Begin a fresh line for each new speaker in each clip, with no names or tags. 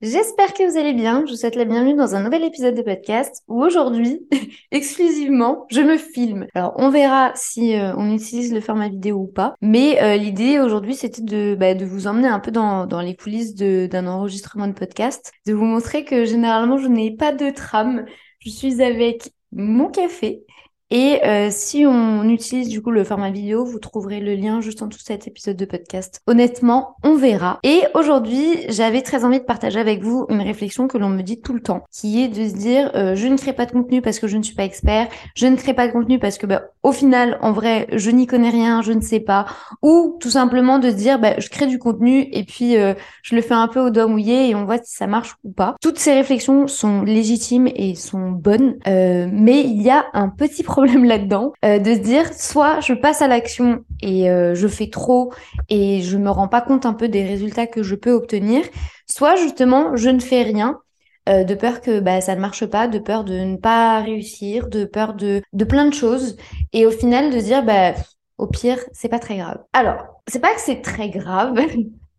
J'espère que vous allez bien. Je vous souhaite la bienvenue dans un nouvel épisode de podcast où aujourd'hui, exclusivement, je me filme. Alors, on verra si euh, on utilise le format vidéo ou pas. Mais euh, l'idée aujourd'hui, c'était de, bah, de vous emmener un peu dans les coulisses d'un enregistrement de podcast, de vous montrer que généralement, je n'ai pas de trame. Je suis avec mon café et euh, si on utilise du coup le format vidéo, vous trouverez le lien juste en dessous de cet épisode de podcast. Honnêtement, on verra. Et aujourd'hui, j'avais très envie de partager avec vous une réflexion que l'on me dit tout le temps, qui est de se dire euh, je ne crée pas de contenu parce que je ne suis pas expert, je ne crée pas de contenu parce que bah, au final, en vrai, je n'y connais rien, je ne sais pas, ou tout simplement de se dire bah, je crée du contenu et puis euh, je le fais un peu au doigt mouillé et on voit si ça marche ou pas. Toutes ces réflexions sont légitimes et sont bonnes, mais il y a un petit problème problème là-dedans, euh, de se dire soit je passe à l'action et euh, je fais trop et je me rends pas compte un peu des résultats que je peux obtenir, soit justement je ne fais rien euh, de peur que bah, ça ne marche pas, de peur de ne pas réussir, de peur de, de plein de choses et au final de dire bah au pire c'est pas très grave. Alors c'est pas que c'est très grave.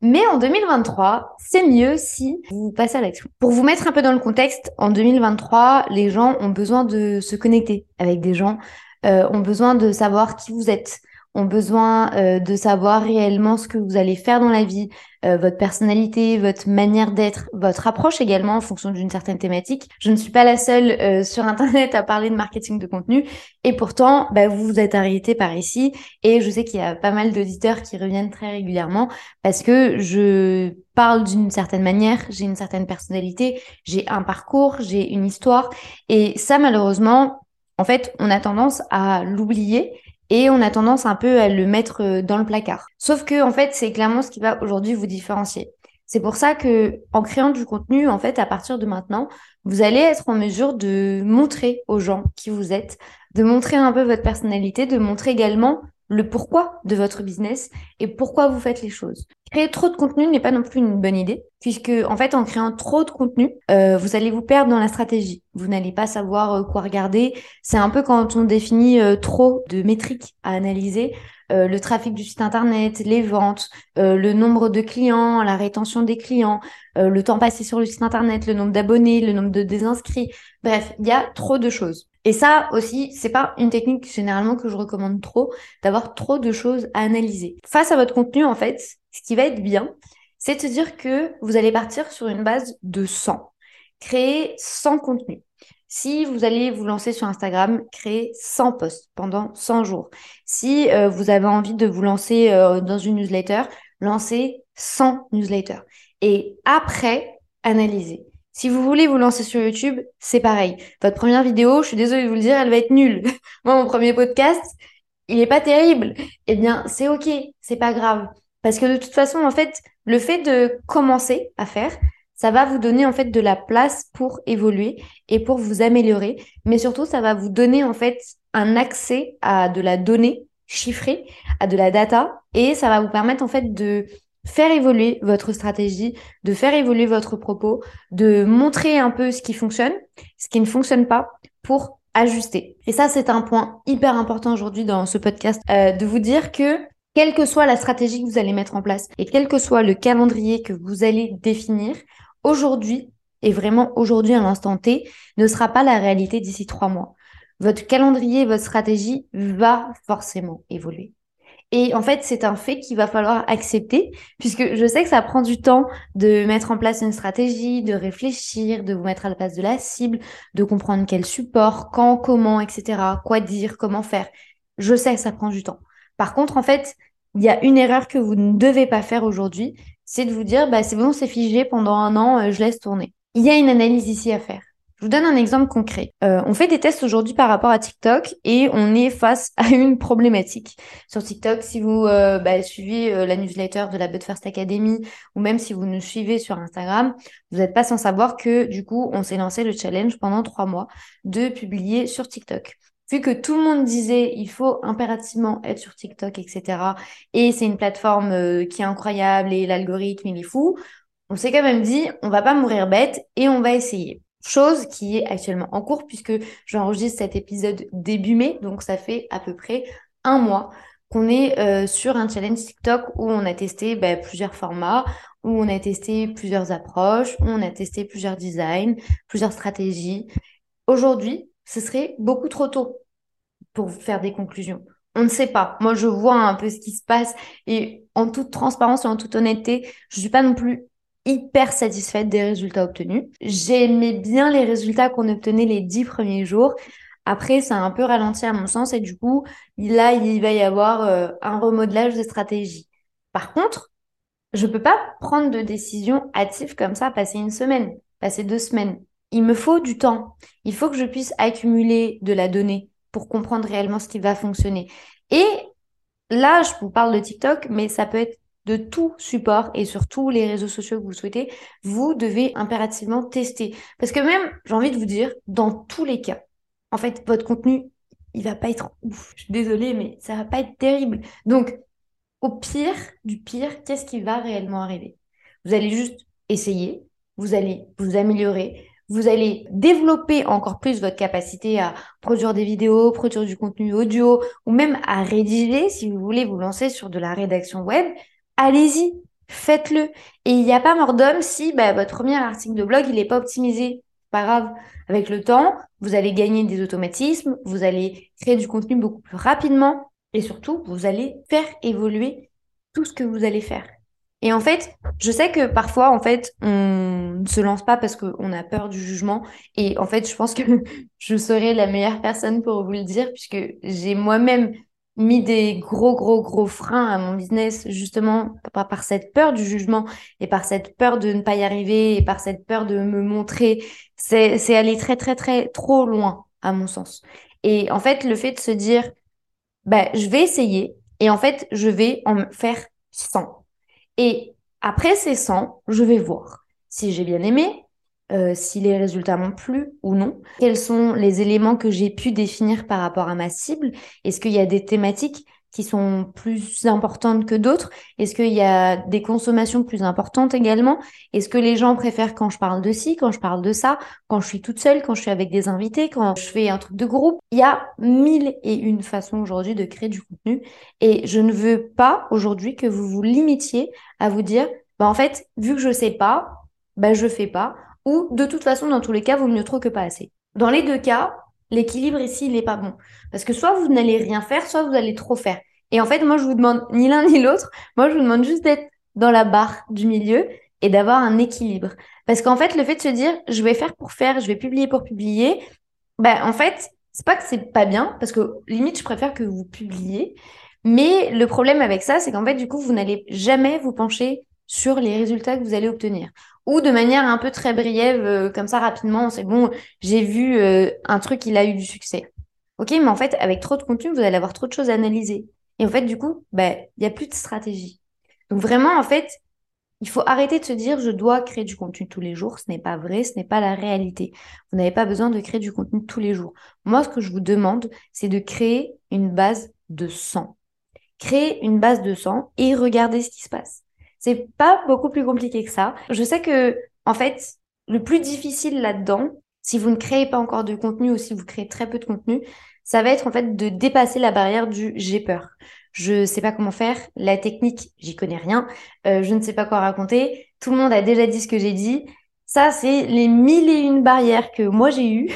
Mais en 2023, c'est mieux si vous passez à l'action. Pour vous mettre un peu dans le contexte, en 2023, les gens ont besoin de se connecter avec des gens, euh, ont besoin de savoir qui vous êtes, ont besoin euh, de savoir réellement ce que vous allez faire dans la vie, euh, votre personnalité, votre manière d'être, votre approche également en fonction d'une certaine thématique. Je ne suis pas la seule euh, sur Internet à parler de marketing de contenu et pourtant, bah, vous vous êtes arrêté par ici et je sais qu'il y a pas mal d'auditeurs qui reviennent très régulièrement parce que je parle d'une certaine manière, j'ai une certaine personnalité, j'ai un parcours, j'ai une histoire et ça malheureusement, en fait, on a tendance à l'oublier et on a tendance un peu à le mettre euh, dans le placard. Sauf que en fait, c'est clairement ce qui va aujourd'hui vous différencier. C'est pour ça que en créant du contenu, en fait, à partir de maintenant, vous allez être en mesure de montrer aux gens qui vous êtes, de montrer un peu votre personnalité, de montrer également le pourquoi de votre business et pourquoi vous faites les choses. Créer trop de contenu n'est pas non plus une bonne idée, puisque en fait, en créant trop de contenu, euh, vous allez vous perdre dans la stratégie. Vous n'allez pas savoir euh, quoi regarder. C'est un peu quand on définit euh, trop de métriques à analyser. le trafic du site internet, les ventes, le nombre de clients, la rétention des clients, le temps passé sur le site internet, le nombre d'abonnés, le nombre de désinscrits. Bref, il y a trop de choses. Et ça aussi, c'est pas une technique généralement que je recommande trop, d'avoir trop de choses à analyser. Face à votre contenu, en fait, ce qui va être bien, c'est de se dire que vous allez partir sur une base de 100. Créer 100 contenus. Si vous allez vous lancer sur Instagram, créer 100 posts pendant 100 jours. Si euh, vous avez envie de vous lancer euh, dans une newsletter, lancez 100 newsletters. Et après, analysez. Si vous voulez vous lancer sur YouTube, c'est pareil. Votre première vidéo, je suis désolée de vous le dire, elle va être nulle. Moi, mon premier podcast, il est pas terrible. Eh bien, c'est ok, c'est pas grave. Parce que de toute façon, en fait, le fait de commencer à faire, ça va vous donner en fait de la place pour évoluer et pour vous améliorer. Mais surtout, ça va vous donner en fait un accès à de la donnée chiffrée, à de la data, et ça va vous permettre en fait de faire évoluer votre stratégie, de faire évoluer votre propos, de montrer un peu ce qui fonctionne, ce qui ne fonctionne pas pour ajuster. Et ça, c'est un point hyper important aujourd'hui dans ce podcast, euh, de vous dire que quelle que soit la stratégie que vous allez mettre en place et quel que soit le calendrier que vous allez définir, aujourd'hui, et vraiment aujourd'hui à l'instant T, ne sera pas la réalité d'ici trois mois. Votre calendrier, votre stratégie va forcément évoluer. Et en fait, c'est un fait qu'il va falloir accepter, puisque je sais que ça prend du temps de mettre en place une stratégie, de réfléchir, de vous mettre à la place de la cible, de comprendre quel support, quand, comment, etc., quoi dire, comment faire. Je sais que ça prend du temps. Par contre, en fait, il y a une erreur que vous ne devez pas faire aujourd'hui, c'est de vous dire, bah, c'est bon, c'est figé pendant un an, euh, je laisse tourner. Il y a une analyse ici à faire. Je vous donne un exemple concret. Euh, on fait des tests aujourd'hui par rapport à TikTok et on est face à une problématique. Sur TikTok, si vous euh, bah, suivez la newsletter de la But First Academy ou même si vous nous suivez sur Instagram, vous n'êtes pas sans savoir que du coup, on s'est lancé le challenge pendant trois mois de publier sur TikTok. Vu que tout le monde disait il faut impérativement être sur TikTok, etc. Et c'est une plateforme euh, qui est incroyable et l'algorithme il est fou. On s'est quand même dit on va pas mourir bête et on va essayer. Chose qui est actuellement en cours puisque j'enregistre cet épisode début mai, donc ça fait à peu près un mois qu'on est euh, sur un challenge TikTok où on a testé bah, plusieurs formats, où on a testé plusieurs approches, où on a testé plusieurs designs, plusieurs stratégies. Aujourd'hui, ce serait beaucoup trop tôt pour faire des conclusions. On ne sait pas. Moi, je vois un peu ce qui se passe et en toute transparence et en toute honnêteté, je suis pas non plus hyper satisfaite des résultats obtenus. J'aimais bien les résultats qu'on obtenait les dix premiers jours. Après, ça a un peu ralenti à mon sens et du coup, là, il va y avoir euh, un remodelage de stratégie. Par contre, je peux pas prendre de décision hâtive comme ça, passer une semaine, passer deux semaines. Il me faut du temps. Il faut que je puisse accumuler de la donnée pour comprendre réellement ce qui va fonctionner. Et là, je vous parle de TikTok, mais ça peut être de tout support et sur tous les réseaux sociaux que vous souhaitez, vous devez impérativement tester. Parce que même, j'ai envie de vous dire, dans tous les cas, en fait, votre contenu, il va pas être ouf. Je suis désolée, mais ça va pas être terrible. Donc, au pire du pire, qu'est-ce qui va réellement arriver? Vous allez juste essayer, vous allez vous améliorer, vous allez développer encore plus votre capacité à produire des vidéos, produire du contenu audio ou même à rédiger si vous voulez vous lancer sur de la rédaction web. Allez-y, faites-le. Et il n'y a pas mort d'homme si bah, votre premier article de blog, il n'est pas optimisé pas grave. Avec le temps, vous allez gagner des automatismes, vous allez créer du contenu beaucoup plus rapidement et surtout, vous allez faire évoluer tout ce que vous allez faire. Et en fait, je sais que parfois, en fait, on ne se lance pas parce qu'on a peur du jugement. Et en fait, je pense que je serai la meilleure personne pour vous le dire puisque j'ai moi-même mis des gros, gros, gros freins à mon business, justement par, cette peur du jugement et par cette peur de ne pas y arriver et par cette peur de me montrer. C'est aller très, très, très, trop loin, à mon sens. Et en fait, le fait de se dire, bah, je vais essayer et en fait, je vais en faire 100. Et après ces 100, je vais voir si j'ai bien aimé, euh, si les résultats m'ont plu ou non, quels sont les éléments que j'ai pu définir par rapport à ma cible, est-ce qu'il y a des thématiques qui sont plus importantes que d'autres? Est-ce qu'il y a des consommations plus importantes également? Est-ce que les gens préfèrent quand je parle de ci, quand je parle de ça, quand je suis toute seule, quand je suis avec des invités, quand je fais un truc de groupe? Il y a mille et une façons aujourd'hui de créer du contenu et je ne veux pas aujourd'hui que vous vous limitiez à vous dire bah en fait, vu que je sais pas, bah je fais pas ou de toute façon, dans tous les cas, vaut mieux trop que pas assez. Dans les deux cas, l'équilibre ici, il n'est pas bon. Parce que soit vous n'allez rien faire, soit vous allez trop faire. Et en fait, moi, je vous demande ni l'un ni l'autre. Moi, je vous demande juste d'être dans la barre du milieu et d'avoir un équilibre. Parce qu'en fait, le fait de se dire, je vais faire pour faire, je vais publier pour publier, ben, en fait, c'est pas que c'est pas bien, parce que limite, je préfère que vous publiez. Mais le problème avec ça, c'est qu'en fait, du coup, vous n'allez jamais vous pencher sur les résultats que vous allez obtenir ou de manière un peu très brève, euh, comme ça rapidement, c'est bon, j'ai vu euh, un truc, il a eu du succès. Ok, mais en fait, avec trop de contenu, vous allez avoir trop de choses à analyser. Et en fait, du coup, bah, il n'y a plus de stratégie. Donc vraiment, en fait, il faut arrêter de se dire je dois créer du contenu tous les jours. Ce n'est pas vrai, ce n'est pas la réalité. Vous n'avez pas besoin de créer du contenu tous les jours. Moi, ce que je vous demande, c'est de créer une base de 100. Créer une base de 100 et regarder ce qui se passe. C'est pas beaucoup plus compliqué que ça. Je sais que, en fait, le plus difficile là-dedans, si vous ne créez pas encore de contenu ou si vous créez très peu de contenu, ça va être en fait de dépasser la barrière du j'ai peur. Je sais pas comment faire, la technique, j'y connais rien, euh, je ne sais pas quoi raconter. Tout le monde a déjà dit ce que j'ai dit. Ça, c'est les mille et une barrières que moi j'ai eues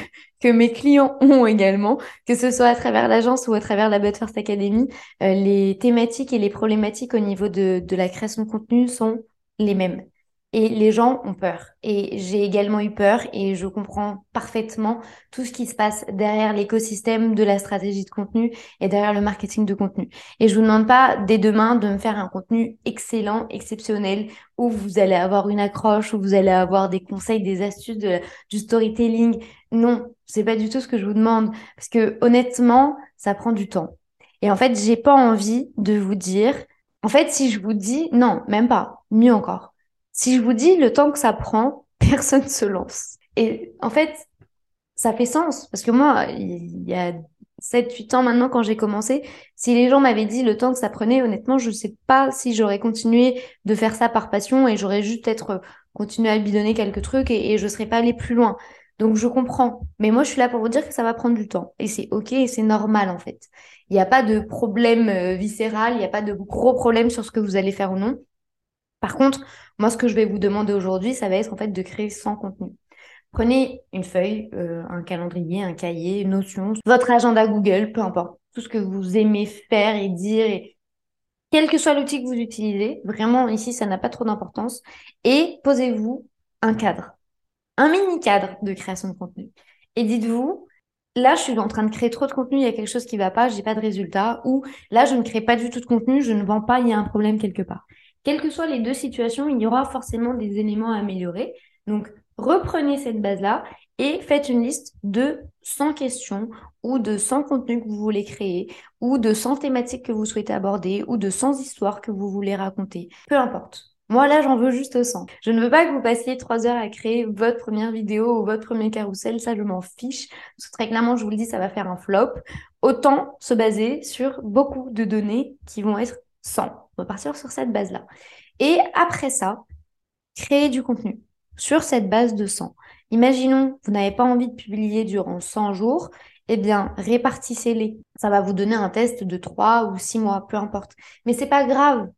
que mes clients ont également, que ce soit à travers l'agence ou à travers la But First Academy. Euh, les thématiques et les problématiques au niveau de, de la création de contenu sont les mêmes. Et les gens ont peur. Et j'ai également eu peur et je comprends parfaitement tout ce qui se passe derrière l'écosystème de la stratégie de contenu et derrière le marketing de contenu. Et je vous demande pas dès demain de me faire un contenu excellent, exceptionnel, où vous allez avoir une accroche, où vous allez avoir des conseils, des astuces du storytelling. Non, c'est pas du tout ce que je vous demande. Parce que honnêtement, ça prend du temps. Et en fait, j'ai pas envie de vous dire, en fait, si je vous dis, non, même pas, mieux encore si je vous dis le temps que ça prend, personne ne se lance. Et en fait, ça fait sens parce que moi, il y a 7-8 ans maintenant quand j'ai commencé. Si les gens m'avaient dit le temps que ça prenait, honnêtement, je ne sais pas si j'aurais continué de faire ça par passion et j'aurais juste être euh, continué à bidonner quelques trucs et, je serais pas allée plus loin. Donc je comprends. Mais moi, je suis là pour vous dire que ça va prendre du temps. Et c'est OK et c'est normal en fait. Il n'y a pas de problème euh, viscéral, il n'y a pas de gros problème sur ce que vous allez faire ou non. Par contre, moi, ce que je vais vous demander aujourd'hui, ça va être en fait de créer sans contenu. Prenez une feuille, euh, un calendrier, un cahier, une notion, votre agenda Google, peu importe, tout ce que vous aimez faire et dire, et quel que soit l'outil que vous utilisez, vraiment ici ça n'a pas trop d'importance, et posez-vous un cadre, un mini cadre de création de contenu. Et dites-vous, là je suis en train de créer trop de contenu, il y a quelque chose qui ne va pas, j'ai pas de résultat, ou là je ne crée pas du tout de contenu, je ne vends pas, il y a un problème quelque part. Quelles que soient les deux situations, il y aura forcément des éléments à améliorer. Donc, reprenez cette base-là et faites une liste de 100 questions ou de 100 contenus que vous voulez créer ou de 100 thématiques que vous souhaitez aborder ou de 100 histoires que vous voulez raconter. Peu importe. Moi, là, j'en veux juste 100. Je ne veux pas que vous passiez 3 heures à créer votre première vidéo ou votre premier carrousel. Ça, je m'en fiche. Très clairement, je vous le dis, ça va faire un flop. Autant se baser sur beaucoup de données qui vont être 100. On va partir sur cette base-là. Et après ça, créer du contenu sur cette base de 100. Imaginons, vous n'avez pas envie de publier durant 100 jours, eh bien, répartissez-les. Ça va vous donner un test de 3 ou 6 mois, peu importe. Mais c'est pas grave.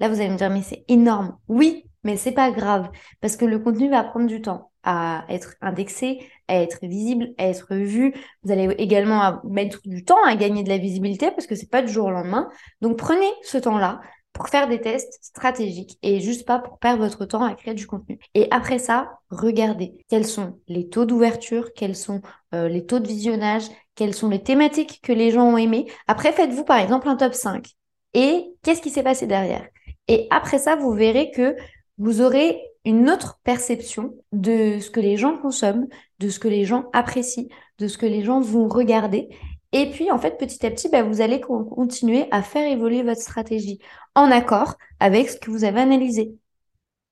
Là, vous allez me dire, mais c'est énorme. Oui, mais c'est pas grave parce que le contenu va prendre du temps à être indexé, à être visible, à être vu. Vous allez également mettre du temps à gagner de la visibilité parce que c'est pas du jour au lendemain. Donc prenez ce temps-là, pour faire des tests stratégiques et juste pas pour perdre votre temps à créer du contenu. Et après ça, regardez quels sont les taux d'ouverture, quels sont euh, les taux de visionnage, quelles sont les thématiques que les gens ont aimées. Après, faites-vous par exemple un top 5. Et qu'est-ce qui s'est passé derrière? Et après ça, vous verrez que vous aurez une autre perception de ce que les gens consomment, de ce que les gens apprécient, de ce que les gens vont regarder. Et puis, en fait, petit à petit, bah, vous allez continuer à faire évoluer votre stratégie en accord avec ce que vous avez analysé.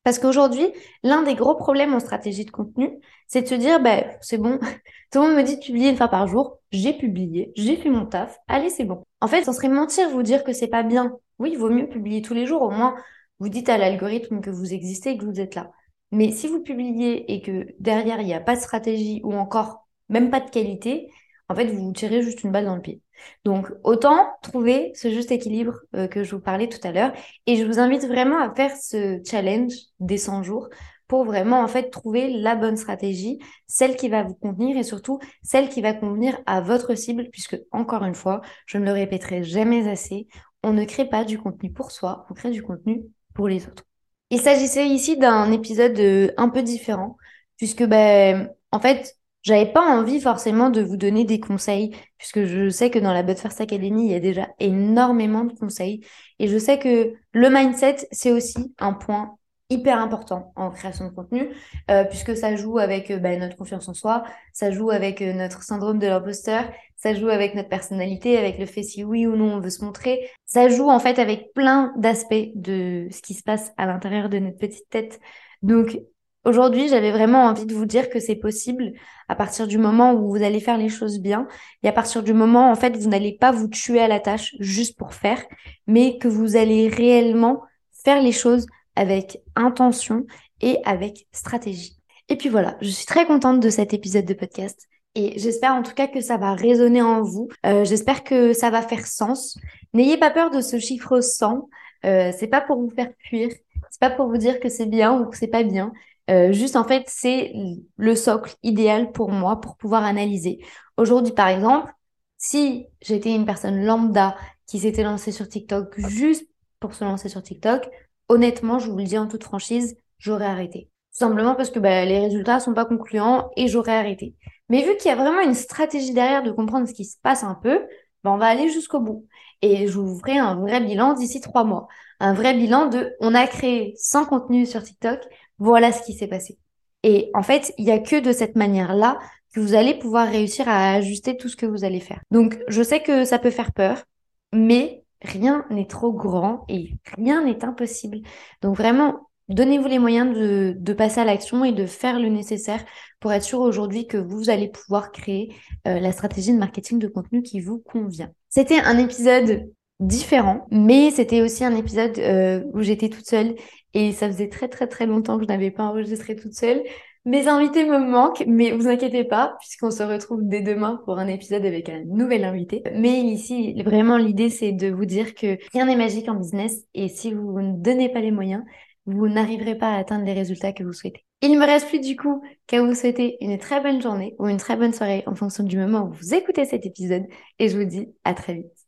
Parce qu'aujourd'hui, l'un des gros problèmes en stratégie de contenu, c'est de se dire, bah, c'est bon, tout le monde me dit de publier une fois par jour, j'ai publié, j'ai fait mon taf, allez, c'est bon. En fait, ça serait mentir vous dire que c'est pas bien. Oui, il vaut mieux publier tous les jours, au moins, vous dites à l'algorithme que vous existez et que vous êtes là. Mais si vous publiez et que derrière, il n'y a pas de stratégie ou encore même pas de qualité, en fait, vous tirez juste une balle dans le pied. Donc, autant trouver ce juste équilibre euh, que je vous parlais tout à l'heure. Et je vous invite vraiment à faire ce challenge des 100 jours pour vraiment, en fait, trouver la bonne stratégie, celle qui va vous convenir et surtout celle qui va convenir à votre cible, puisque, encore une fois, je ne le répéterai jamais assez, on ne crée pas du contenu pour soi, on crée du contenu pour les autres. Il s'agissait ici d'un épisode euh, un peu différent, puisque, ben, en fait, j'avais pas envie forcément de vous donner des conseils, puisque je sais que dans la But First Academy, il y a déjà énormément de conseils. Et je sais que le mindset, c'est aussi un point hyper important en création de contenu, euh, puisque ça joue avec euh, bah, notre confiance en soi, ça joue avec euh, notre syndrome de l'imposteur, ça joue avec notre personnalité, avec le fait si oui ou non on veut se montrer, ça joue en fait avec plein d'aspects de ce qui se passe à l'intérieur de notre petite tête. Donc Aujourd'hui, j'avais vraiment envie de vous dire que c'est possible à partir du moment où vous allez faire les choses bien et à partir du moment, en fait, vous n'allez pas vous tuer à la tâche juste pour faire, mais que vous allez réellement faire les choses avec intention et avec stratégie. Et puis voilà, je suis très contente de cet épisode de podcast. Et j'espère en tout cas que ça va résonner en vous. Euh, j'espère que ça va faire sens. N'ayez pas peur de ce chiffre 100. Euh, c'est pas pour vous faire fuir. C'est pas pour vous dire que c'est bien ou que c'est pas bien. Euh, juste en fait, c'est le socle idéal pour moi pour pouvoir analyser. Aujourd'hui, par exemple, si j'étais une personne lambda qui s'était lancée sur TikTok juste pour se lancer sur TikTok, honnêtement, je vous le dis en toute franchise, j'aurais arrêté. Tout simplement parce que bah, les résultats sont pas concluants et j'aurais arrêté. Mais vu qu'il y a vraiment une stratégie derrière de comprendre ce qui se passe un peu, bah, on va aller jusqu'au bout. Et je vous ferai un vrai bilan d'ici trois mois. Un vrai bilan de on a créé 100 contenus sur TikTok, voilà ce qui s'est passé. Et en fait, il n'y a que de cette manière-là que vous allez pouvoir réussir à ajuster tout ce que vous allez faire. Donc, je sais que ça peut faire peur, mais rien n'est trop grand et rien n'est impossible. Donc vraiment, Donnez-vous les moyens de, passer à l'action et de faire le nécessaire pour être sûr aujourd'hui que vous allez pouvoir créer euh, la stratégie de marketing de contenu qui vous convient. C'était un épisode différent, mais c'était aussi un épisode euh, où j'étais toute seule et ça faisait très très très longtemps que je n'avais pas enregistré toute seule. Mes invités me manquent, mais vous inquiétez pas, puisqu'on se retrouve dès demain pour un épisode avec un nouvel invité. Mais ici, vraiment, l'idée, c'est de vous dire que rien n'est magique en business et si vous ne donnez pas les moyens, vous n'arriverez pas à atteindre les résultats que vous souhaitez. Il me reste plus du coup qu'à vous souhaiter une très bonne journée ou une très bonne soirée en fonction du moment où vous écoutez cet épisode et je vous dis à très vite.